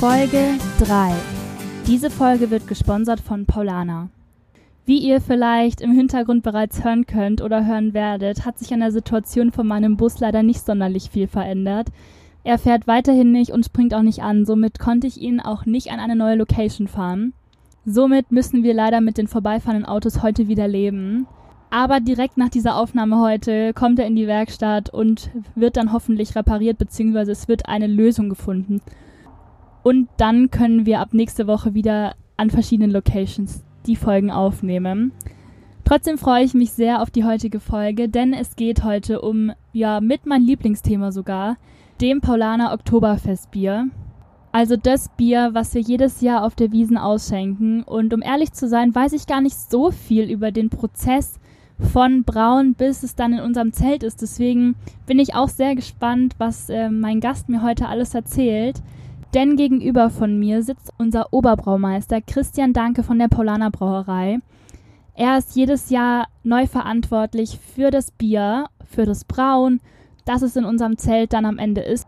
Folge 3. Diese Folge wird gesponsert von Paulana. Wie ihr vielleicht im Hintergrund bereits hören könnt oder hören werdet, hat sich an der Situation von meinem Bus leider nicht sonderlich viel verändert. Er fährt weiterhin nicht und springt auch nicht an, somit konnte ich ihn auch nicht an eine neue Location fahren. Somit müssen wir leider mit den vorbeifahrenden Autos heute wieder leben. Aber direkt nach dieser Aufnahme heute kommt er in die Werkstatt und wird dann hoffentlich repariert, beziehungsweise es wird eine Lösung gefunden. Und dann können wir ab nächste Woche wieder an verschiedenen Locations die Folgen aufnehmen. Trotzdem freue ich mich sehr auf die heutige Folge, denn es geht heute um, ja, mit mein Lieblingsthema sogar, dem Paulaner Oktoberfestbier. Also das Bier, was wir jedes Jahr auf der Wiesen ausschenken. Und um ehrlich zu sein, weiß ich gar nicht so viel über den Prozess von braun bis es dann in unserem Zelt ist. Deswegen bin ich auch sehr gespannt, was äh, mein Gast mir heute alles erzählt. Denn gegenüber von mir sitzt unser Oberbraumeister Christian Danke von der Paulaner Brauerei. Er ist jedes Jahr neu verantwortlich für das Bier, für das Brauen, das es in unserem Zelt dann am Ende ist.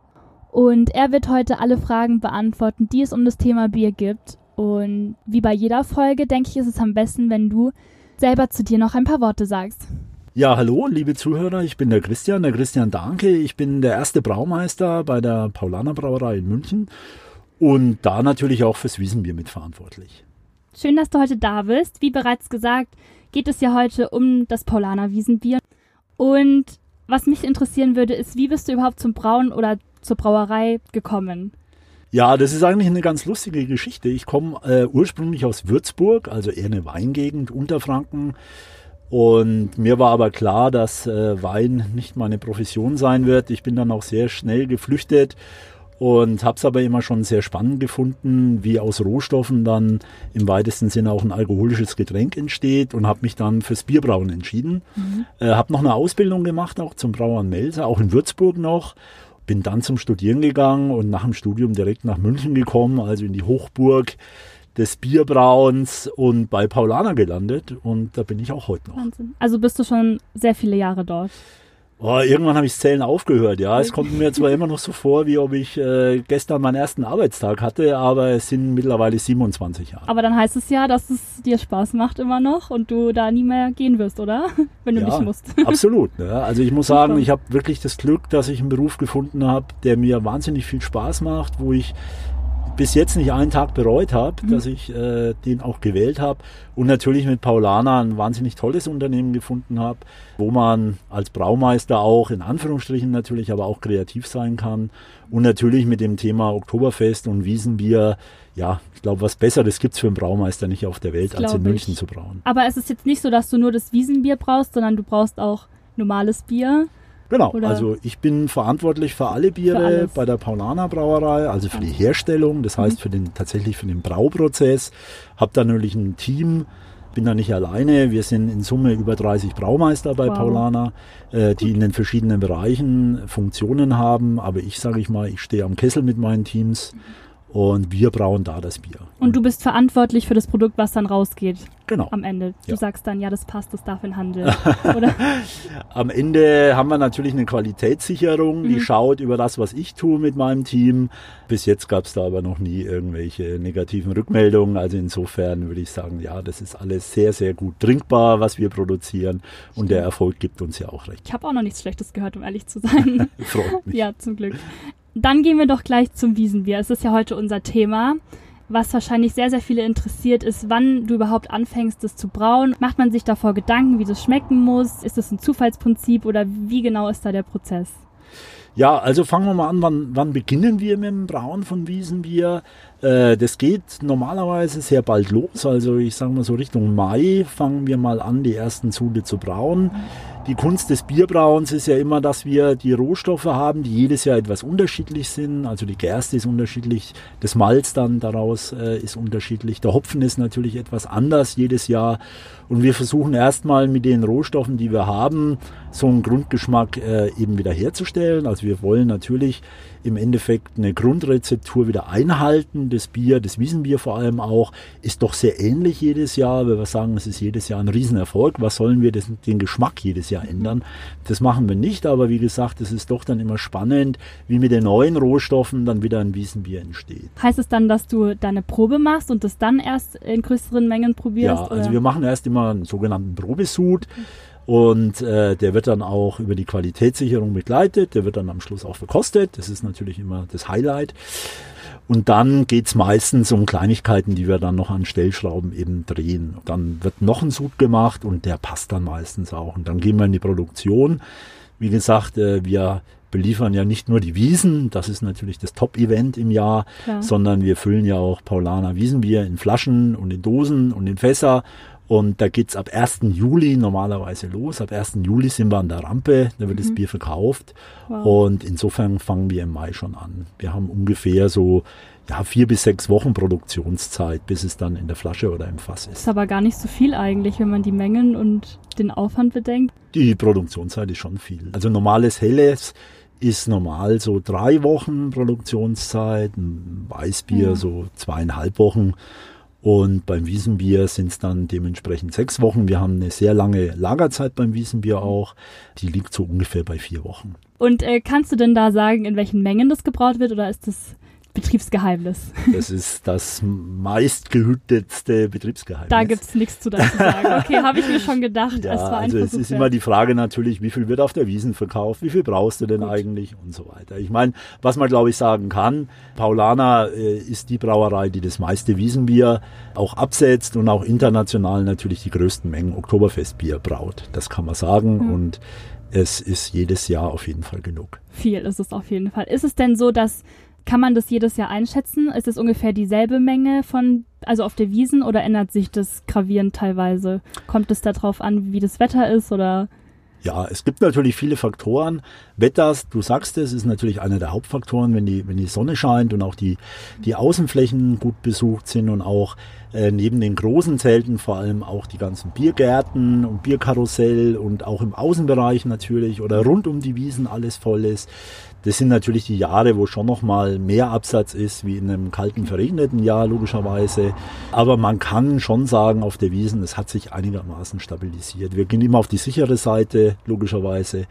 Und er wird heute alle Fragen beantworten, die es um das Thema Bier gibt. Und wie bei jeder Folge, denke ich, ist es am besten, wenn du selber zu dir noch ein paar Worte sagst. Ja, hallo, liebe Zuhörer, ich bin der Christian, der Christian Danke. Ich bin der erste Braumeister bei der Paulaner Brauerei in München und da natürlich auch fürs Wiesenbier mitverantwortlich. Schön, dass du heute da bist. Wie bereits gesagt, geht es ja heute um das Paulaner Wiesenbier. Und was mich interessieren würde, ist, wie bist du überhaupt zum Brauen oder zur Brauerei gekommen? Ja, das ist eigentlich eine ganz lustige Geschichte. Ich komme äh, ursprünglich aus Würzburg, also eher eine Weingegend, Unterfranken. Und mir war aber klar, dass äh, Wein nicht meine Profession sein wird. Ich bin dann auch sehr schnell geflüchtet und habe es aber immer schon sehr spannend gefunden, wie aus Rohstoffen dann im weitesten Sinne auch ein alkoholisches Getränk entsteht und habe mich dann fürs Bierbrauen entschieden. Mhm. Äh, habe noch eine Ausbildung gemacht, auch zum Brauern Melzer, auch in Würzburg noch. Bin dann zum Studieren gegangen und nach dem Studium direkt nach München gekommen, also in die Hochburg des Bierbrauens und bei Paulaner gelandet und da bin ich auch heute noch. Wahnsinn. Also bist du schon sehr viele Jahre dort? Oh, irgendwann habe ich Zählen aufgehört, ja. Es kommt mir zwar immer noch so vor, wie ob ich äh, gestern meinen ersten Arbeitstag hatte, aber es sind mittlerweile 27 Jahre. Aber dann heißt es ja, dass es dir Spaß macht immer noch und du da nie mehr gehen wirst, oder? Wenn du ja, nicht musst. Absolut. Ja. Also ich muss sagen, ich habe wirklich das Glück, dass ich einen Beruf gefunden habe, der mir wahnsinnig viel Spaß macht, wo ich bis jetzt nicht einen Tag bereut habe, mhm. dass ich äh, den auch gewählt habe und natürlich mit Paulana ein wahnsinnig tolles Unternehmen gefunden habe, wo man als Braumeister auch in Anführungsstrichen natürlich aber auch kreativ sein kann und natürlich mit dem Thema Oktoberfest und Wiesenbier ja, ich glaube, was Besseres gibt es für einen Braumeister nicht auf der Welt, als in München ich. zu brauen. Aber es ist jetzt nicht so, dass du nur das Wiesenbier brauchst, sondern du brauchst auch normales Bier. Genau, Oder? also ich bin verantwortlich für alle Biere für bei der Paulaner Brauerei, also für die Herstellung, das heißt mhm. für den tatsächlich für den Brauprozess. Hab da natürlich ein Team, bin da nicht alleine. Wir sind in Summe über 30 Braumeister bei wow. Paulaner, äh, die in den verschiedenen Bereichen Funktionen haben. Aber ich sage ich mal, ich stehe am Kessel mit meinen Teams. Und wir brauen da das Bier. Und du bist verantwortlich für das Produkt, was dann rausgeht. Genau. Am Ende. Du ja. sagst dann, ja, das passt, das darf in Handel. Oder? Am Ende haben wir natürlich eine Qualitätssicherung, die mhm. schaut über das, was ich tue mit meinem Team. Bis jetzt gab es da aber noch nie irgendwelche negativen Rückmeldungen. Also insofern würde ich sagen, ja, das ist alles sehr, sehr gut trinkbar, was wir produzieren. Und der Erfolg gibt uns ja auch recht. Ich habe auch noch nichts Schlechtes gehört, um ehrlich zu sein. Freut mich. Ja, zum Glück. Dann gehen wir doch gleich zum Wiesenbier. Es ist ja heute unser Thema. Was wahrscheinlich sehr, sehr viele interessiert, ist, wann du überhaupt anfängst, das zu brauen. Macht man sich davor Gedanken, wie das schmecken muss? Ist das ein Zufallsprinzip oder wie genau ist da der Prozess? Ja, also fangen wir mal an, wann, wann beginnen wir mit dem Brauen von Wiesenbier? Äh, das geht normalerweise sehr bald los, also ich sage mal so Richtung Mai fangen wir mal an, die ersten Sude zu brauen. Die Kunst des Bierbrauens ist ja immer, dass wir die Rohstoffe haben, die jedes Jahr etwas unterschiedlich sind. Also die Gerste ist unterschiedlich, das Malz dann daraus äh, ist unterschiedlich, der Hopfen ist natürlich etwas anders jedes Jahr. Und wir versuchen erstmal mit den Rohstoffen, die wir haben, so einen Grundgeschmack äh, eben wieder herzustellen. Also wir wollen natürlich im Endeffekt eine Grundrezeptur wieder einhalten. Das Bier, das Wiesenbier vor allem auch, ist doch sehr ähnlich jedes Jahr. Wenn wir sagen, es ist jedes Jahr ein Riesenerfolg, was sollen wir das, den Geschmack jedes Jahr ändern? Das machen wir nicht, aber wie gesagt, es ist doch dann immer spannend, wie mit den neuen Rohstoffen dann wieder ein Wiesenbier entsteht. Heißt es dann, dass du deine Probe machst und das dann erst in größeren Mengen probierst? Ja, also oder? wir machen erst immer einen sogenannten Probesud. Und äh, der wird dann auch über die Qualitätssicherung begleitet, der wird dann am Schluss auch verkostet. Das ist natürlich immer das Highlight. Und dann geht's meistens um Kleinigkeiten, die wir dann noch an Stellschrauben eben drehen. Dann wird noch ein Sud gemacht und der passt dann meistens auch. Und dann gehen wir in die Produktion. Wie gesagt, äh, wir beliefern ja nicht nur die Wiesen, das ist natürlich das Top-Event im Jahr, Klar. sondern wir füllen ja auch Paulaner Wiesenbier in Flaschen und in Dosen und in Fässer und da geht's ab 1. Juli normalerweise los. Ab 1. Juli sind wir an der Rampe, da wird mhm. das Bier verkauft. Wow. Und insofern fangen wir im Mai schon an. Wir haben ungefähr so ja, vier bis sechs Wochen Produktionszeit, bis es dann in der Flasche oder im Fass ist. Ist aber gar nicht so viel eigentlich, wenn man die Mengen und den Aufwand bedenkt. Die Produktionszeit ist schon viel. Also normales Helles ist normal so drei Wochen Produktionszeit, ein Weißbier ja. so zweieinhalb Wochen und beim Wiesenbier sind es dann dementsprechend sechs Wochen. Wir haben eine sehr lange Lagerzeit beim Wiesenbier auch. Die liegt so ungefähr bei vier Wochen. Und äh, kannst du denn da sagen, in welchen Mengen das gebraut wird oder ist das Betriebsgeheimnis. Das ist das meistgehütetste Betriebsgeheimnis. Da gibt es nichts zu dazu sagen. Okay, habe ich mir schon gedacht. Ja, es also es ist immer die Frage natürlich, wie viel wird auf der Wiesen verkauft, wie viel brauchst du denn Gut. eigentlich und so weiter. Ich meine, was man glaube ich sagen kann, Paulana äh, ist die Brauerei, die das meiste Wiesenbier auch absetzt und auch international natürlich die größten Mengen Oktoberfestbier braut. Das kann man sagen mhm. und es ist jedes Jahr auf jeden Fall genug. Viel ist es auf jeden Fall. Ist es denn so, dass kann man das jedes Jahr einschätzen? Ist es ungefähr dieselbe Menge von, also auf der Wiesen oder ändert sich das gravierend teilweise? Kommt es darauf an, wie das Wetter ist oder? Ja, es gibt natürlich viele Faktoren. Wetters, du sagst es, ist natürlich einer der Hauptfaktoren, wenn die, wenn die Sonne scheint und auch die, die Außenflächen gut besucht sind und auch äh, neben den großen Zelten vor allem auch die ganzen Biergärten und Bierkarussell und auch im Außenbereich natürlich oder rund um die Wiesen alles voll ist. Das sind natürlich die Jahre, wo schon noch mal mehr Absatz ist, wie in einem kalten, verregneten Jahr logischerweise. Aber man kann schon sagen, auf der Wiesen, es hat sich einigermaßen stabilisiert. Wir gehen immer auf die sichere Seite, logischerweise.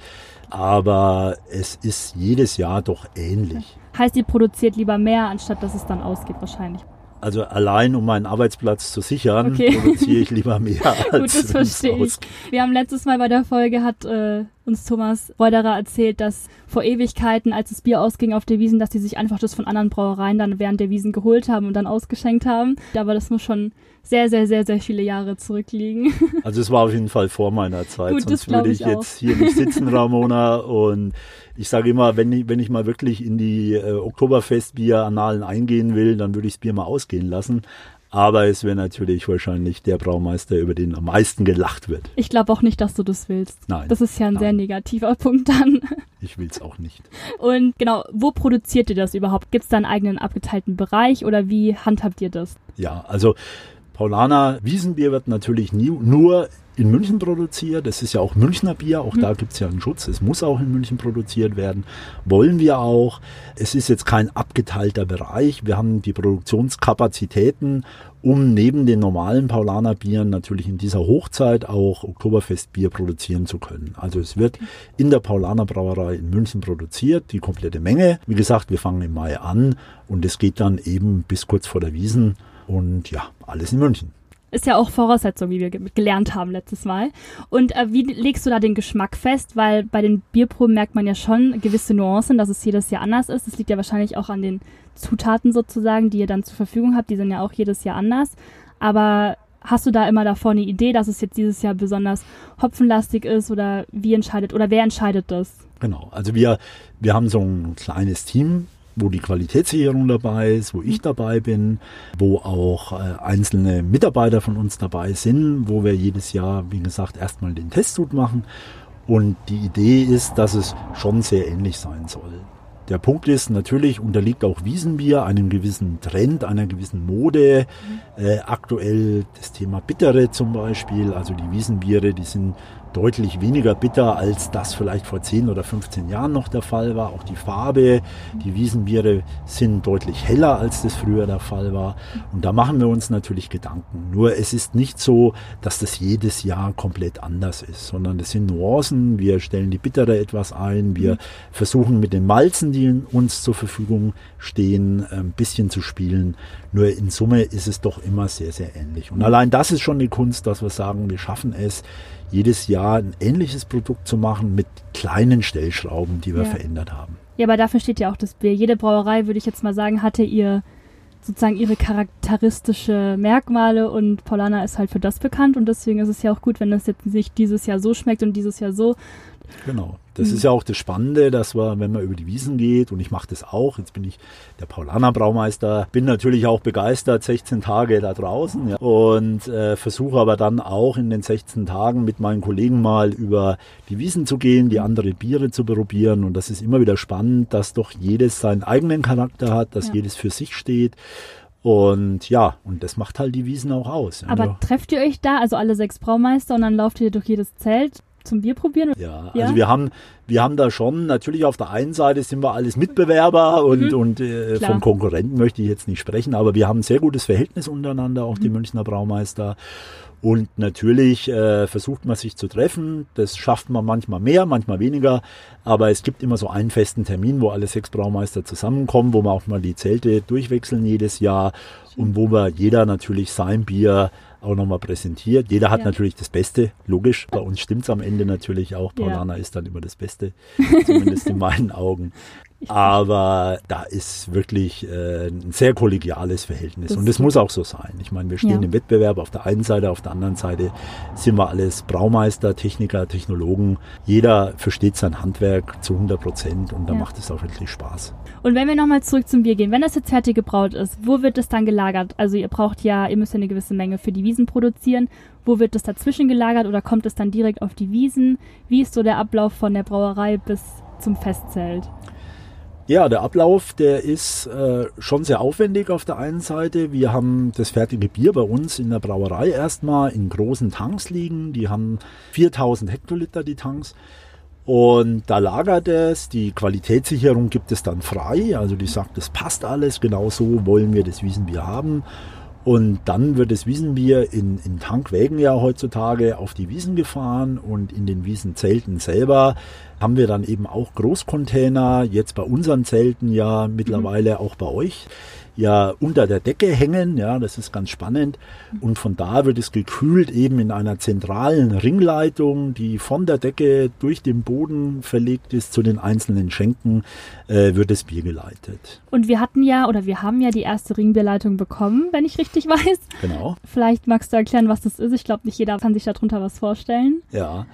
Aber es ist jedes Jahr doch ähnlich. Heißt, ihr produziert lieber mehr, anstatt dass es dann ausgeht wahrscheinlich. Also allein um meinen Arbeitsplatz zu sichern, okay. produziere ich lieber mehr als Gut, das verstehe ich. Wir haben letztes Mal bei der Folge hat äh, uns Thomas Reuderer erzählt, dass vor Ewigkeiten, als das Bier ausging auf der Wiesen, dass die sich einfach das von anderen Brauereien dann während der Wiesen geholt haben und dann ausgeschenkt haben. Aber das muss schon sehr, sehr, sehr, sehr viele Jahre zurückliegen. Also es war auf jeden Fall vor meiner Zeit, Gut, sonst würde ich, ich jetzt hier nicht sitzen, Ramona. Und ich sage immer, wenn ich, wenn ich mal wirklich in die äh, Oktoberfestbier-Annalen eingehen will, dann würde ich das Bier mal ausgehen lassen. Aber es wäre natürlich wahrscheinlich der Braumeister, über den am meisten gelacht wird. Ich glaube auch nicht, dass du das willst. Nein. Das ist ja ein nein. sehr negativer Punkt dann. Ich will es auch nicht. Und genau, wo produziert ihr das überhaupt? Gibt es da einen eigenen abgeteilten Bereich oder wie handhabt ihr das? Ja, also Paulaner Wiesenbier wird natürlich nie, nur in München produziert. Es ist ja auch Münchner Bier, auch mhm. da gibt es ja einen Schutz. Es muss auch in München produziert werden. Wollen wir auch. Es ist jetzt kein abgeteilter Bereich. Wir haben die Produktionskapazitäten, um neben den normalen Paulaner Bieren natürlich in dieser Hochzeit auch Oktoberfestbier produzieren zu können. Also es wird in der Paulaner Brauerei in München produziert, die komplette Menge. Wie gesagt, wir fangen im Mai an und es geht dann eben bis kurz vor der Wiesen und ja, alles in München. Ist ja auch Voraussetzung, wie wir gelernt haben letztes Mal. Und äh, wie legst du da den Geschmack fest? Weil bei den Bierproben merkt man ja schon gewisse Nuancen, dass es jedes Jahr anders ist. Das liegt ja wahrscheinlich auch an den Zutaten sozusagen, die ihr dann zur Verfügung habt. Die sind ja auch jedes Jahr anders. Aber hast du da immer davor eine Idee, dass es jetzt dieses Jahr besonders hopfenlastig ist oder wie entscheidet oder wer entscheidet das? Genau, also wir, wir haben so ein kleines Team wo die Qualitätssicherung dabei ist, wo ich dabei bin, wo auch äh, einzelne Mitarbeiter von uns dabei sind, wo wir jedes Jahr, wie gesagt, erstmal den Testsud machen. Und die Idee ist, dass es schon sehr ähnlich sein soll. Der Punkt ist, natürlich unterliegt auch Wiesenbier einem gewissen Trend, einer gewissen Mode. Mhm. Äh, aktuell das Thema Bittere zum Beispiel, also die Wiesenbiere, die sind deutlich weniger bitter, als das vielleicht vor 10 oder 15 Jahren noch der Fall war. Auch die Farbe, die Wiesenbiere sind deutlich heller, als das früher der Fall war. Und da machen wir uns natürlich Gedanken. Nur es ist nicht so, dass das jedes Jahr komplett anders ist, sondern es sind Nuancen. Wir stellen die Bittere etwas ein. Wir versuchen mit den Malzen, die uns zur Verfügung stehen, ein bisschen zu spielen. Nur in Summe ist es doch immer sehr, sehr ähnlich. Und allein das ist schon die Kunst, dass wir sagen, wir schaffen es, jedes Jahr ein ähnliches Produkt zu machen mit kleinen Stellschrauben, die wir ja. verändert haben. Ja, aber dafür steht ja auch das Bier. Jede Brauerei, würde ich jetzt mal sagen, hatte ihr sozusagen ihre charakteristische Merkmale und Paulana ist halt für das bekannt und deswegen ist es ja auch gut, wenn das jetzt nicht dieses Jahr so schmeckt und dieses Jahr so. Genau. Das mhm. ist ja auch das Spannende, dass wir, wenn man über die Wiesen geht, und ich mache das auch, jetzt bin ich der Paulaner Braumeister, bin natürlich auch begeistert, 16 Tage da draußen ja, und äh, versuche aber dann auch in den 16 Tagen mit meinen Kollegen mal über die Wiesen zu gehen, die andere Biere zu probieren und das ist immer wieder spannend, dass doch jedes seinen eigenen Charakter hat, dass ja. jedes für sich steht. Und ja, und das macht halt die Wiesen auch aus. Aber ja. trefft ihr euch da, also alle sechs Braumeister, und dann lauft ihr durch jedes Zelt zum Bier probieren? Ja, ja, also wir haben, wir haben da schon, natürlich auf der einen Seite sind wir alles Mitbewerber und, mhm. und äh, von Konkurrenten möchte ich jetzt nicht sprechen, aber wir haben ein sehr gutes Verhältnis untereinander, auch mhm. die Münchner Braumeister. Und natürlich äh, versucht man sich zu treffen. Das schafft man manchmal mehr, manchmal weniger. Aber es gibt immer so einen festen Termin, wo alle sechs Braumeister zusammenkommen, wo wir auch mal die Zelte durchwechseln jedes Jahr und wo wir jeder natürlich sein Bier auch nochmal präsentiert. Jeder hat ja. natürlich das Beste, logisch. Bei uns stimmt es am Ende natürlich auch. Paulana ja. ist dann immer das Beste, zumindest in meinen Augen. Aber da ist wirklich äh, ein sehr kollegiales Verhältnis. Das und es muss auch so sein. Ich meine, wir stehen ja. im Wettbewerb auf der einen Seite, auf der anderen Seite sind wir alles Braumeister, Techniker, Technologen. Jeder versteht sein Handwerk zu 100 Prozent und da ja. macht es auch wirklich Spaß. Und wenn wir nochmal zurück zum Bier gehen, wenn das jetzt fertig gebraut ist, wo wird es dann gelagert? Also ihr braucht ja, ihr müsst ja eine gewisse Menge für die Wiesen produzieren. Wo wird es dazwischen gelagert oder kommt es dann direkt auf die Wiesen? Wie ist so der Ablauf von der Brauerei bis zum Festzelt? Ja, der Ablauf, der ist äh, schon sehr aufwendig auf der einen Seite. Wir haben das fertige Bier bei uns in der Brauerei erstmal in großen Tanks liegen. Die haben 4000 Hektoliter, die Tanks. Und da lagert es, die Qualitätssicherung gibt es dann frei. Also die sagt, das passt alles, genau so wollen wir das Wiesenbier haben. Und dann wird das Wiesenbier in, in Tankwägen ja heutzutage auf die Wiesen gefahren und in den Wiesenzelten selber haben wir dann eben auch Großcontainer, jetzt bei unseren Zelten ja mittlerweile mhm. auch bei euch ja unter der Decke hängen. Ja, das ist ganz spannend. Und von da wird es gekühlt eben in einer zentralen Ringleitung, die von der Decke durch den Boden verlegt ist zu den einzelnen Schenken, äh, wird das Bier geleitet. Und wir hatten ja oder wir haben ja die erste Ringbierleitung bekommen, wenn ich richtig weiß. Genau. Vielleicht magst du erklären, was das ist. Ich glaube, nicht jeder kann sich darunter was vorstellen. Ja.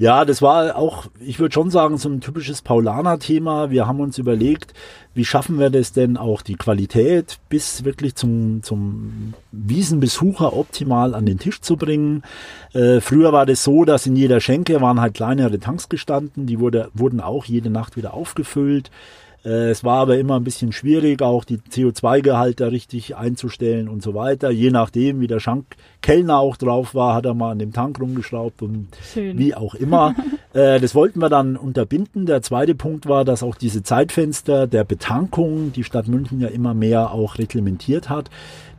Ja, das war auch, ich würde schon sagen, so ein typisches Paulaner-Thema. Wir haben uns überlegt, wie schaffen wir das denn auch die Qualität bis wirklich zum, zum Wiesenbesucher optimal an den Tisch zu bringen. Äh, früher war das so, dass in jeder Schenke waren halt kleinere Tanks gestanden, die wurde, wurden auch jede Nacht wieder aufgefüllt. Äh, es war aber immer ein bisschen schwierig, auch die CO2-Gehalte richtig einzustellen und so weiter. Je nachdem, wie der Schankkellner auch drauf war, hat er mal an dem Tank rumgeschraubt und Schön. wie auch immer. äh, das wollten wir dann unterbinden. Der zweite Punkt war, dass auch diese Zeitfenster der Betankung die Stadt München ja immer mehr auch reglementiert hat.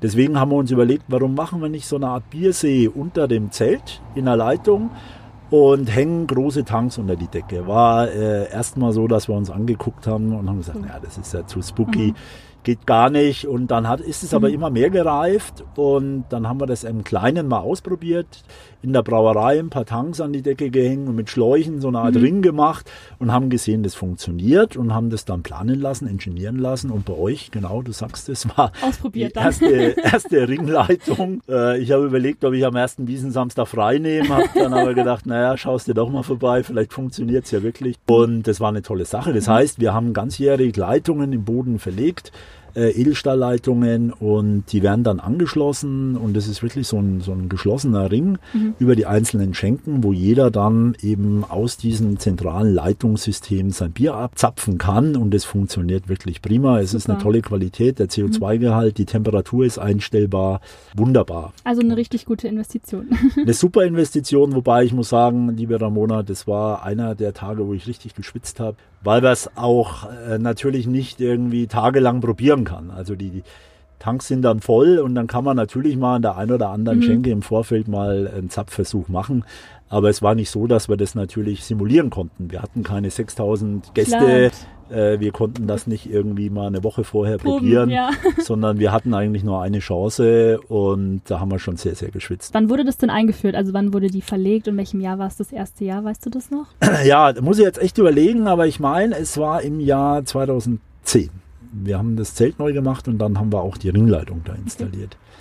Deswegen haben wir uns überlegt, warum machen wir nicht so eine Art Biersee unter dem Zelt in der Leitung und hängen große Tanks unter die Decke. War äh, erstmal so, dass wir uns angeguckt haben und haben gesagt, ja, das ist ja zu spooky. Mhm geht gar nicht. Und dann hat, ist es aber mhm. immer mehr gereift und dann haben wir das im Kleinen mal ausprobiert. In der Brauerei ein paar Tanks an die Decke gehängt und mit Schläuchen so eine Art mhm. Ring gemacht und haben gesehen, das funktioniert und haben das dann planen lassen, ingenieren lassen. Und bei euch, genau, du sagst es, war Ausprobiert die erste, erste Ringleitung. Äh, ich habe überlegt, ob ich am ersten Wiesensamstag frei nehme, habe dann aber gedacht, naja, schaust dir doch mal vorbei, vielleicht funktioniert es ja wirklich. Und das war eine tolle Sache. Das mhm. heißt, wir haben ganzjährig Leitungen im Boden verlegt äh, Edelstahlleitungen und die werden dann angeschlossen und es ist wirklich so ein, so ein geschlossener Ring mhm. über die einzelnen Schenken, wo jeder dann eben aus diesem zentralen Leitungssystem sein Bier abzapfen kann und es funktioniert wirklich prima. Es Super. ist eine tolle Qualität, der CO2-Gehalt, die Temperatur ist einstellbar, wunderbar. Also eine richtig gute Investition. Eine super Investition, wobei ich muss sagen, liebe Ramona, das war einer der Tage, wo ich richtig geschwitzt habe, weil wir es auch äh, natürlich nicht irgendwie tagelang probieren kann. Also die, die Tanks sind dann voll und dann kann man natürlich mal an der einen oder anderen mhm. Schenke im Vorfeld mal einen Zapfversuch machen. Aber es war nicht so, dass wir das natürlich simulieren konnten. Wir hatten keine 6000 Gäste. Äh, wir konnten das nicht irgendwie mal eine Woche vorher Proben, probieren, ja. sondern wir hatten eigentlich nur eine Chance und da haben wir schon sehr, sehr geschwitzt. Wann wurde das denn eingeführt? Also wann wurde die verlegt und welchem Jahr war es das erste Jahr? Weißt du das noch? Ja, muss ich jetzt echt überlegen, aber ich meine, es war im Jahr 2010 wir haben das Zelt neu gemacht und dann haben wir auch die Ringleitung da installiert. Okay.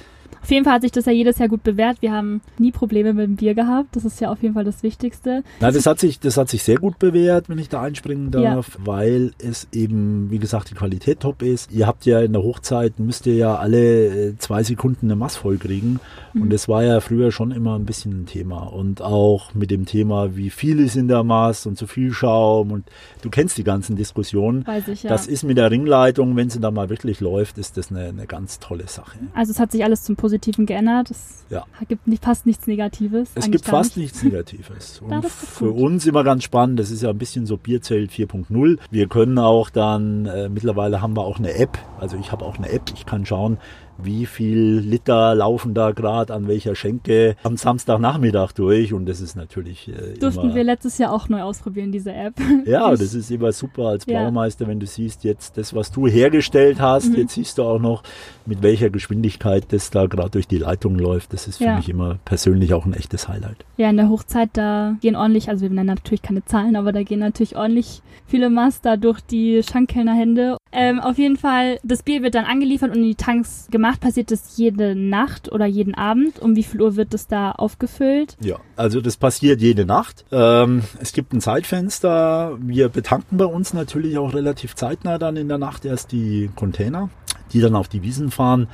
Auf jeden Fall hat sich das ja jedes Jahr gut bewährt. Wir haben nie Probleme mit dem Bier gehabt. Das ist ja auf jeden Fall das Wichtigste. Na, das hat sich, das hat sich sehr gut bewährt, wenn ich da einspringen darf, ja. weil es eben, wie gesagt, die Qualität top ist. Ihr habt ja in der Hochzeit, müsst ihr ja alle äh, zwei Sekunden eine Mass voll kriegen. Mhm. Und das war ja früher schon immer ein bisschen ein Thema. Und auch mit dem Thema, wie viel ist in der Mass und zu viel Schaum. Und du kennst die ganzen Diskussionen. Weiß ich, ja. Das ist mit der Ringleitung, wenn sie da mal wirklich läuft, ist das eine, eine ganz tolle Sache. Also es hat sich alles zum Positiven geändert. Es ja. gibt nicht, fast nichts Negatives. Es gibt fast nicht. nichts Negatives. Und für uns immer ganz spannend, das ist ja ein bisschen so Bierzelt 4.0. Wir können auch dann, äh, mittlerweile haben wir auch eine App, also ich habe auch eine App, ich kann schauen, wie viel Liter laufen da gerade an welcher Schenke am Samstagnachmittag durch? Und das ist natürlich äh, durften wir letztes Jahr auch neu ausprobieren diese App. Ja das ist immer super als Braumeister ja. wenn du siehst jetzt das was du hergestellt hast. Mhm. jetzt siehst du auch noch mit welcher Geschwindigkeit das da gerade durch die Leitung läuft. Das ist für ja. mich immer persönlich auch ein echtes Highlight. Ja in der Hochzeit da gehen ordentlich also wir nennen natürlich keine Zahlen aber da gehen natürlich ordentlich viele Master durch die Schankkellnerhände ähm, auf jeden Fall das Bier wird dann angeliefert und in die Tanks gemacht gemacht? Passiert das jede Nacht oder jeden Abend? Um wie viel Uhr wird das da aufgefüllt? Ja, also das passiert jede Nacht. Ähm, es gibt ein Zeitfenster. Wir betanken bei uns natürlich auch relativ zeitnah dann in der Nacht erst die Container, die dann auf die Wiesen fahren.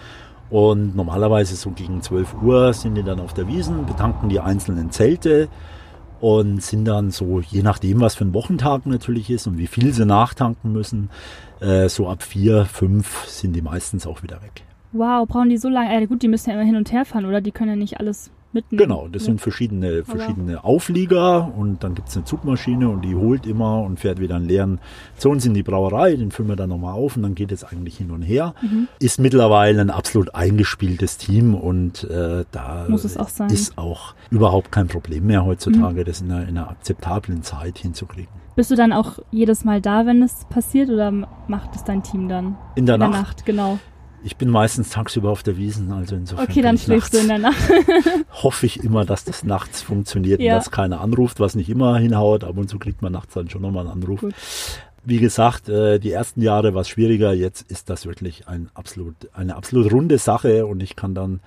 Und normalerweise so gegen 12 Uhr sind die dann auf der Wiesen, betanken die einzelnen Zelte und sind dann so, je nachdem, was für ein Wochentag natürlich ist und wie viel sie nachtanken müssen, äh, so ab vier, fünf sind die meistens auch wieder weg. Wow, brauchen die so lange? Äh, gut, die müssen ja immer hin und her fahren, oder? Die können ja nicht alles mitnehmen. Genau, das sind verschiedene, verschiedene Auflieger und dann gibt es eine Zugmaschine und die holt immer und fährt wieder einen leeren zu uns in die Brauerei, den füllen wir dann nochmal auf und dann geht es eigentlich hin und her. Mhm. Ist mittlerweile ein absolut eingespieltes Team und äh, da Muss es auch sein. ist auch überhaupt kein Problem mehr heutzutage, mhm. das in einer, in einer akzeptablen Zeit hinzukriegen. Bist du dann auch jedes Mal da, wenn es passiert oder macht es dein Team dann? In der, in der Nacht. Nacht, genau. Ich bin meistens tagsüber auf der Wiesen, also insofern. Okay, dann schläfst du in der Nacht. hoffe ich immer, dass das nachts funktioniert ja. und dass keiner anruft, was nicht immer hinhaut. Ab und zu kriegt man nachts dann schon nochmal einen Anruf. Gut. Wie gesagt, äh, die ersten Jahre war es schwieriger. Jetzt ist das wirklich ein absolut, eine absolut runde Sache und ich kann dann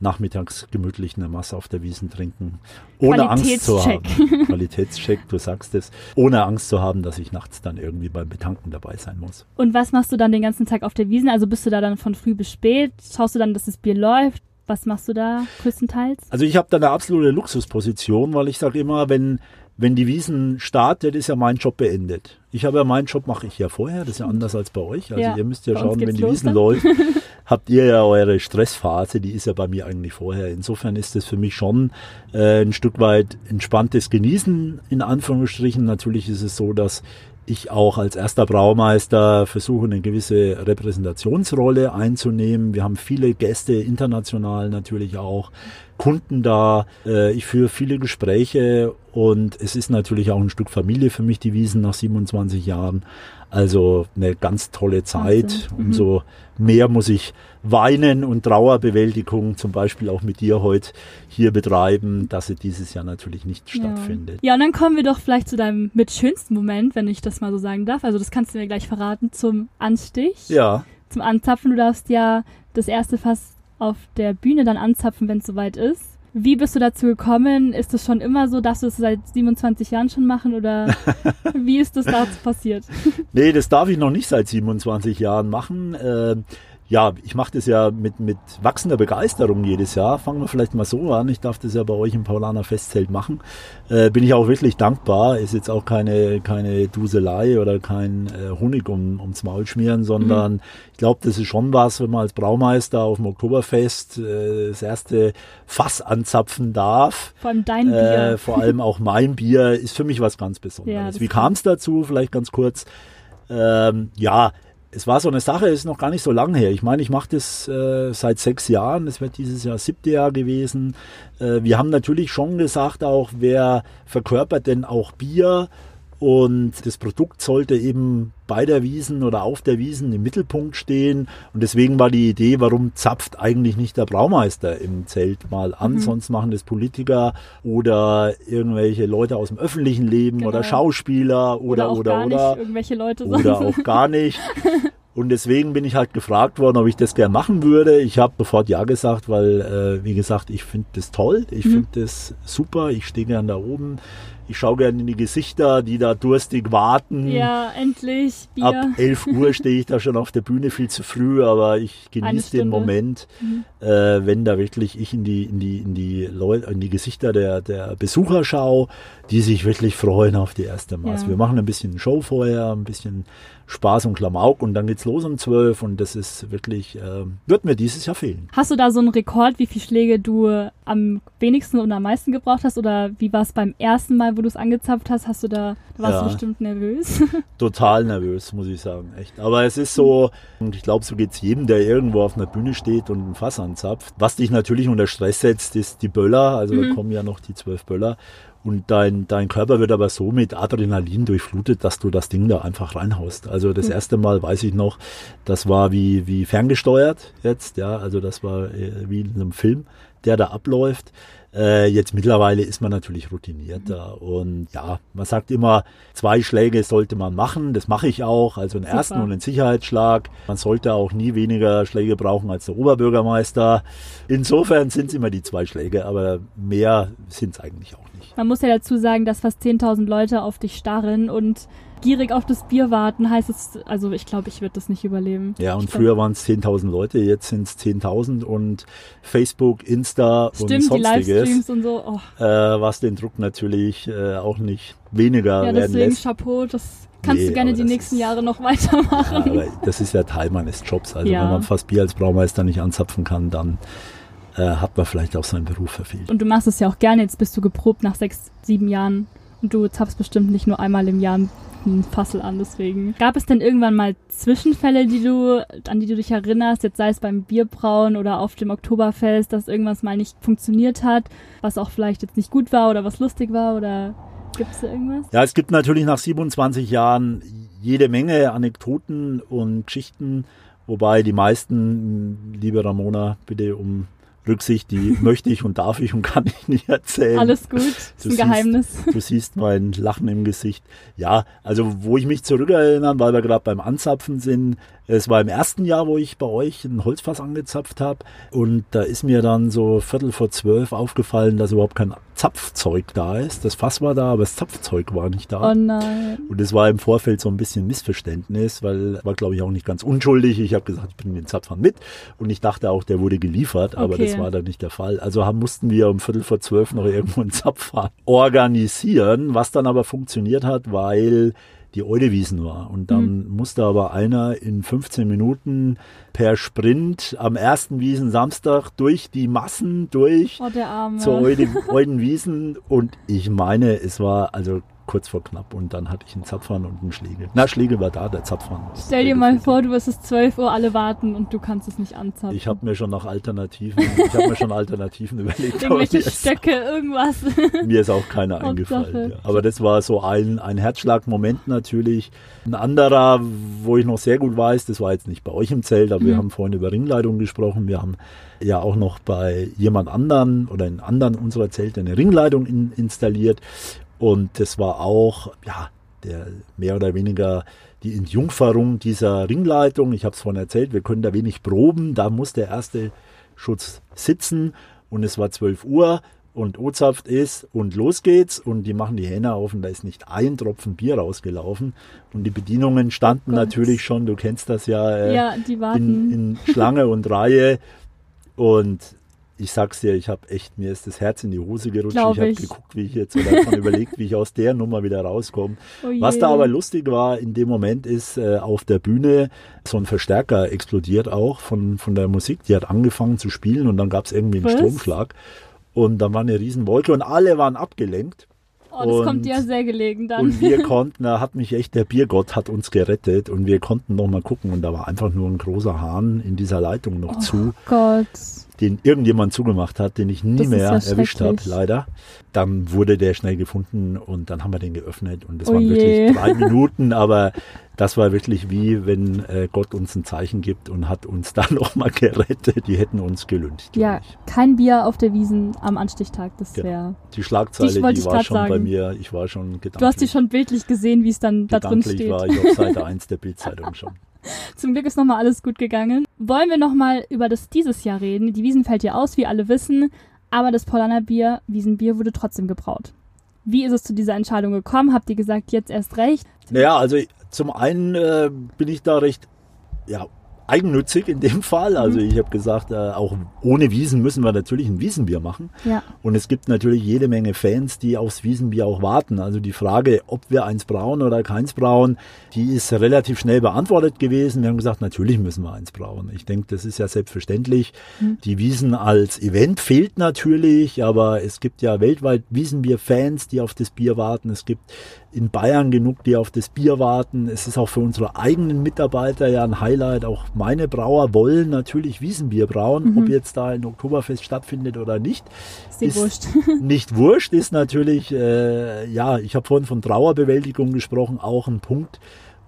nachmittags gemütlich eine Masse auf der Wiesen trinken, ohne Angst zu haben. Qualitätscheck, du sagst es, ohne Angst zu haben, dass ich nachts dann irgendwie beim Betanken dabei sein muss. Und was machst du dann den ganzen Tag auf der Wiesen? Also bist du da dann von früh bis spät? Schaust du dann, dass das Bier läuft? Was machst du da größtenteils? Also ich habe da eine absolute Luxusposition, weil ich sage immer, wenn wenn die Wiesen startet, ist ja mein Job beendet. Ich habe ja meinen Job mache ich ja vorher, das ist ja anders als bei euch. Also ja, ihr müsst ja schauen, wenn die Wiesen dann. läuft, habt ihr ja eure Stressphase, die ist ja bei mir eigentlich vorher. Insofern ist das für mich schon äh, ein Stück weit entspanntes Genießen in Anführungsstrichen. Natürlich ist es so, dass ich auch als erster Braumeister versuche, eine gewisse Repräsentationsrolle einzunehmen. Wir haben viele Gäste, international natürlich auch, Kunden da. Äh, ich führe viele Gespräche und es ist natürlich auch ein Stück Familie für mich, die Wiesen nach 27 Jahren. Also eine ganz tolle Zeit. Mhm. Umso mehr muss ich Weinen und Trauerbewältigung zum Beispiel auch mit dir heute hier betreiben, dass sie dieses Jahr natürlich nicht ja. stattfindet. Ja, und dann kommen wir doch vielleicht zu deinem mit schönsten Moment, wenn ich das mal so sagen darf. Also das kannst du mir gleich verraten zum Anstich. Ja. Zum Anzapfen. Du darfst ja das erste Fass auf der Bühne dann anzapfen, wenn es soweit ist. Wie bist du dazu gekommen? Ist es schon immer so, dass du es seit 27 Jahren schon machen oder wie ist das dazu passiert? nee, das darf ich noch nicht seit 27 Jahren machen. Äh, ja, ich mache das ja mit, mit wachsender Begeisterung jedes Jahr. Fangen wir vielleicht mal so an. Ich darf das ja bei euch im Paulaner Festzelt machen. Äh, bin ich auch wirklich dankbar. Ist jetzt auch keine, keine Duselei oder kein äh, Honig um, ums Maul schmieren, sondern mhm. ich glaube, das ist schon was, wenn man als Braumeister auf dem Oktoberfest äh, das erste Fass anzapfen darf. Vor allem dein Bier. Äh, vor allem auch mein Bier ist für mich was ganz Besonderes. Ja, Wie kam es dazu? Vielleicht ganz kurz. Ähm, ja, es war so eine Sache, ist noch gar nicht so lange her. Ich meine, ich mache das äh, seit sechs Jahren. Es wird dieses Jahr siebte Jahr gewesen. Äh, wir haben natürlich schon gesagt, auch wer verkörpert denn auch Bier und das Produkt sollte eben bei der Wiesen oder auf der Wiesen im Mittelpunkt stehen. Und deswegen war die Idee, warum zapft eigentlich nicht der Braumeister im Zelt mal an? Mhm. Sonst machen das Politiker oder irgendwelche Leute aus dem öffentlichen Leben genau. oder Schauspieler oder oder oder. oder, irgendwelche Leute oder auch gar nicht. Und deswegen bin ich halt gefragt worden, ob ich das gern machen würde. Ich habe sofort Ja gesagt, weil, äh, wie gesagt, ich finde das toll. Ich mhm. finde das super. Ich stehe gern da oben. Ich schaue gerne in die Gesichter, die da durstig warten. Ja, endlich. Bier. Ab 11 Uhr stehe ich da schon auf der Bühne viel zu früh, aber ich genieße den Moment, mhm. äh, wenn da wirklich ich in die, in die, in die Leute, in die Gesichter der, der Besucher schaue, die sich wirklich freuen auf die erste Maß. Ja. Wir machen ein bisschen Show vorher, ein bisschen Spaß und Klamauk und dann geht's los um 12 und das ist wirklich, äh, wird mir dieses Jahr fehlen. Hast du da so einen Rekord, wie viele Schläge du am wenigsten und am meisten gebraucht hast oder wie war es beim ersten Mal, wo du es angezapft hast? Hast du da, da warst ja, du bestimmt nervös? Total nervös, muss ich sagen, echt. Aber es ist so, und ich glaube, so geht's jedem, der irgendwo auf einer Bühne steht und ein Fass anzapft. Was dich natürlich unter Stress setzt, ist die Böller, also mhm. da kommen ja noch die zwölf Böller und dein, dein Körper wird aber so mit Adrenalin durchflutet, dass du das Ding da einfach reinhaust. Also das mhm. erste Mal weiß ich noch, das war wie, wie ferngesteuert jetzt, ja, also das war äh, wie in einem Film, der da abläuft. Äh, jetzt mittlerweile ist man natürlich routinierter mhm. und ja, man sagt immer, zwei Schläge sollte man machen. Das mache ich auch, also einen Super. ersten und einen Sicherheitsschlag. Man sollte auch nie weniger Schläge brauchen als der Oberbürgermeister. Insofern sind es immer die zwei Schläge, aber mehr sind es eigentlich auch nicht. Man muss ja dazu sagen, dass fast 10.000 Leute auf dich starren und gierig auf das Bier warten, heißt es, also ich glaube, ich würde das nicht überleben. Ja, und ich früher waren es 10.000 Leute, jetzt sind es 10.000 und Facebook, Insta Stimmt, und sonstiges. Die Livestreams und so. Oh. Äh, was den Druck natürlich äh, auch nicht weniger ja, werden deswegen lässt. Chapeau, das kannst nee, du gerne die nächsten ist, Jahre noch weitermachen. Ja, aber das ist ja Teil meines Jobs. Also ja. wenn man fast Bier als Braumeister nicht anzapfen kann, dann äh, hat man vielleicht auch seinen Beruf verfehlt. Und du machst es ja auch gerne, jetzt bist du geprobt nach sechs, sieben Jahren und du zapfst bestimmt nicht nur einmal im Jahr ein Fassel an, deswegen. Gab es denn irgendwann mal Zwischenfälle, die du, an die du dich erinnerst, jetzt sei es beim Bierbrauen oder auf dem Oktoberfest, dass irgendwas mal nicht funktioniert hat, was auch vielleicht jetzt nicht gut war oder was lustig war oder gibt es irgendwas? Ja, es gibt natürlich nach 27 Jahren jede Menge Anekdoten und Geschichten, wobei die meisten, liebe Ramona, bitte um Rücksicht, die möchte ich und darf ich und kann ich nicht erzählen. Alles gut, ist ein siehst, Geheimnis. Du siehst mein Lachen im Gesicht. Ja, also wo ich mich zurückerinnern, weil wir gerade beim Anzapfen sind, es war im ersten Jahr, wo ich bei euch ein Holzfass angezapft habe. Und da ist mir dann so Viertel vor zwölf aufgefallen, dass überhaupt kein Zapfzeug da ist. Das Fass war da, aber das Zapfzeug war nicht da. Oh nein. Und es war im Vorfeld so ein bisschen Missverständnis, weil war, glaube ich, auch nicht ganz unschuldig. Ich habe gesagt, ich bringe den Zapfhahn mit. Und ich dachte auch, der wurde geliefert, aber okay. Das war dann nicht der Fall. Also haben, mussten wir um Viertel vor zwölf noch irgendwo einen Zapfhahn organisieren, was dann aber funktioniert hat, weil die Eudewiesen war. Und dann mhm. musste aber einer in 15 Minuten per Sprint am ersten Wiesen Samstag durch die Massen durch oh, zur Eudenwiesen. Und ich meine, es war also kurz vor knapp und dann hatte ich einen Zapfhahn und einen Schlägel. Na, Schlägel war da, der Zapfhahn. Stell dir mal vor, du wirst es 12 Uhr alle warten und du kannst es nicht anzapfen. Ich habe mir schon nach Alternativen, ich habe mir schon Alternativen überlegt. Irgendwelche Stöcke, irgendwas. mir ist auch keiner eingefallen. Ja. Aber das war so ein, ein Herzschlagmoment natürlich. Ein anderer, wo ich noch sehr gut weiß, das war jetzt nicht bei euch im Zelt, aber mhm. wir haben vorhin über Ringleitung gesprochen. Wir haben ja auch noch bei jemand anderen oder in anderen unserer Zelte eine Ringleitung in, installiert. Und das war auch, ja, der mehr oder weniger die Entjungferung dieser Ringleitung. Ich habe es vorhin erzählt, wir können da wenig proben. Da muss der erste Schutz sitzen. und es war 12 Uhr und O-Zapft ist und los geht's und die machen die Hähne auf und da ist nicht ein Tropfen Bier rausgelaufen und die Bedienungen standen Gott. natürlich schon, du kennst das ja, äh, Ja, in, in Schlange und Reihe und ich sag's dir, ich habe echt, mir ist das Herz in die Hose gerutscht. Glaub ich habe geguckt, wie ich jetzt oder davon überlegt, wie ich aus der Nummer wieder rauskomme. Oh. Was da aber lustig war in dem Moment ist, äh, auf der Bühne so ein Verstärker explodiert auch von, von der Musik. Die hat angefangen zu spielen und dann gab's irgendwie einen Was? Stromschlag. Und dann war eine Riesenwolke und alle waren abgelenkt. Oh, das kommt und- dir ja sehr gelegen dann. Und wir konnten, da hat mich echt der Biergott hat uns gerettet und wir konnten noch mal gucken und da war einfach nur ein großer Hahn in dieser Leitung noch zu, Gott. Den irgendjemand zugemacht hat, den ich nie Das mehr ja erwischt habe, leider. Dann wurde der schnell gefunden und dann haben wir den geöffnet und es Oh waren je. wirklich drei Minuten, aber das war wirklich wie wenn äh, Gott uns ein Zeichen gibt und hat uns dann noch mal gerettet. Die hätten uns gelüncht. Ja, ich. kein Bier auf der Wiesen am Anstichtag. Das Genau. wäre. Die Schlagzeile, Die wollte die war schon bei sagen. mir. Ich war schon gedanklich. Du hast die schon bildlich gesehen, wie es dann da drin steht. war ich auf Seite 1 der Bildzeitung schon. Zum Glück ist nochmal alles gut gegangen. Wollen wir nochmal über das dieses Jahr reden? Die Wiesen fällt ja aus, wie alle wissen, aber das Paulaner Bier, Wiesenbier, wurde trotzdem gebraut. Wie ist es zu dieser Entscheidung gekommen? Habt ihr gesagt, jetzt erst recht? Naja, also zum einen äh, bin ich da recht ja, eigennützig in dem Fall. Also Mhm. ich habe gesagt, äh, auch ohne Wiesen müssen wir natürlich ein Wiesenbier machen. Ja. Und es gibt natürlich jede Menge Fans, die aufs Wiesenbier auch warten. Also die Frage, ob wir eins brauen oder keins brauen, die ist relativ schnell beantwortet gewesen. Wir haben gesagt, natürlich müssen wir eins brauen. Ich denke, das ist ja selbstverständlich. Die Wiesen als Event fehlt natürlich, aber es gibt ja weltweit Wiesenbier-Fans, die auf das Bier warten. Es gibt in Bayern genug, die auf das Bier warten. Es ist auch für unsere eigenen Mitarbeiter ja ein Highlight. Auch meine Brauer wollen natürlich Wiesenbier brauen, ob jetzt da ein Oktoberfest stattfindet oder nicht Ist dir wurscht. nicht wurscht ist natürlich, äh, ja, ich habe vorhin von Trauerbewältigung gesprochen, auch ein Punkt,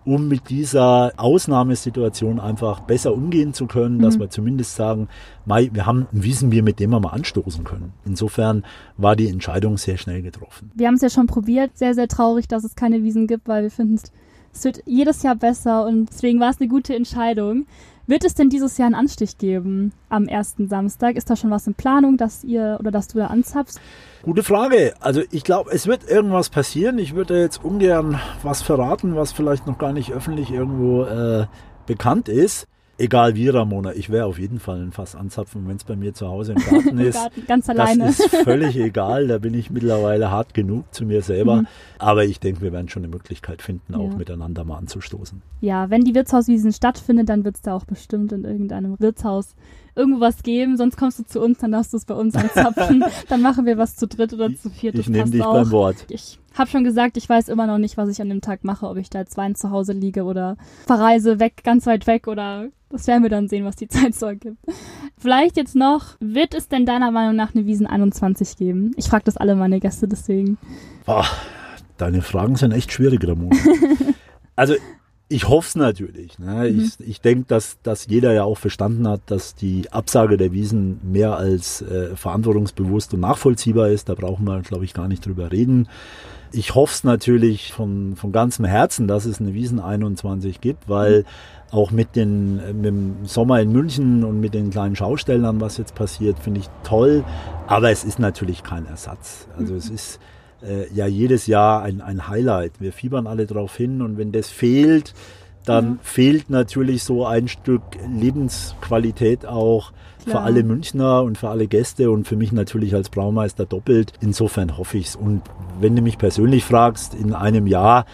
um mit dieser Ausnahmesituation einfach besser umgehen zu können, dass wir zumindest sagen, Mai, wir haben ein Wiesenbier, mit dem wir mal anstoßen können. Insofern war die Entscheidung sehr schnell getroffen. Wir haben es ja schon probiert. Sehr, sehr traurig, dass es keine Wiesen gibt, weil wir finden es, es wird jedes Jahr besser und deswegen war es eine gute Entscheidung. Wird es denn dieses Jahr einen Anstich geben am ersten Samstag? Ist da schon was in Planung, dass ihr oder dass du da anzapfst? Gute Frage. Also ich glaube, es wird irgendwas passieren. Ich würde jetzt ungern was verraten, was vielleicht noch gar nicht öffentlich irgendwo äh, bekannt ist. Egal wie, Ramona, ich werde auf jeden Fall ein Fass anzapfen, wenn es bei mir zu Hause im Garten Im ist. Garten, ganz Das alleine. ist völlig egal, da bin ich mittlerweile hart genug zu mir selber. Mhm. Aber ich denke, wir werden schon eine Möglichkeit finden, auch Ja. miteinander mal anzustoßen. Ja, wenn die Wirtshauswiesen stattfindet, dann wird es da auch bestimmt in irgendeinem Wirtshaus irgendwo was geben. Sonst kommst du zu uns, dann darfst du es bei uns anzapfen. dann machen wir was zu dritt oder zu viert. Ich das nehme dich auch. beim Wort. Ich habe schon gesagt, ich weiß immer noch nicht, was ich an dem Tag mache, ob ich da jetzt Wein zu Hause liege oder verreise weg, ganz weit weg oder das werden wir dann sehen, was die Zeit so ergibt. Vielleicht jetzt noch, wird es denn deiner Meinung nach eine Wiesen 21 geben? Ich frage das alle meine Gäste deswegen. Boah, deine Fragen sind echt schwierig, Ramona. also ich hoffe es natürlich. Ne? Mhm. Ich, ich denke, dass, dass jeder ja auch verstanden hat, dass die Absage der Wiesen mehr als äh, verantwortungsbewusst und nachvollziehbar ist. Da brauchen wir, glaube ich, gar nicht drüber reden. Ich hoffe es natürlich von, von ganzem Herzen, dass es eine Wiesen 21 gibt, weil auch mit, den, äh, mit dem Sommer in München und mit den kleinen Schaustellern, was jetzt passiert, finde ich toll. Aber es ist natürlich kein Ersatz. Also es ist äh, ja jedes Jahr ein, ein Highlight. Wir fiebern alle drauf hin und wenn das fehlt, dann Ja. fehlt natürlich so ein Stück Lebensqualität auch für Klar. alle Münchner und für alle Gäste und für mich natürlich als Braumeister doppelt. Insofern hoffe ich es. Und wenn du mich persönlich fragst, in einem Jahr,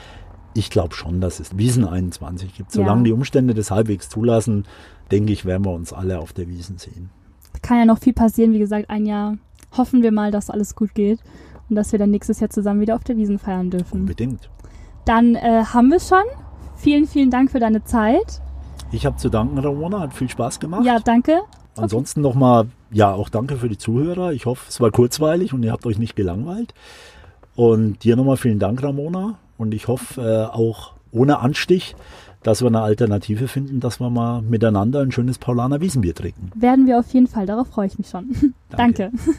ich glaube schon, dass es Wiesen 21 gibt. Solange Ja. die Umstände das halbwegs zulassen, denke ich, werden wir uns alle auf der Wiesen sehen. Kann ja noch viel passieren. Wie gesagt, ein Jahr hoffen wir mal, dass alles gut geht und dass wir dann nächstes Jahr zusammen wieder auf der Wiesen feiern dürfen. Unbedingt. Dann äh, haben wir schon. Vielen, vielen Dank für deine Zeit. Ich habe zu danken, Ramona, hat viel Spaß gemacht. Ja, danke. Ansonsten nochmal, ja, auch danke für die Zuhörer. Ich hoffe, es war kurzweilig und ihr habt euch nicht gelangweilt. Und dir nochmal vielen Dank, Ramona. Und ich hoffe äh, auch ohne Anstich, dass wir eine Alternative finden, dass wir mal miteinander ein schönes Paulaner Wiesenbier trinken. Werden wir auf jeden Fall. Darauf freue ich mich schon. Danke. danke.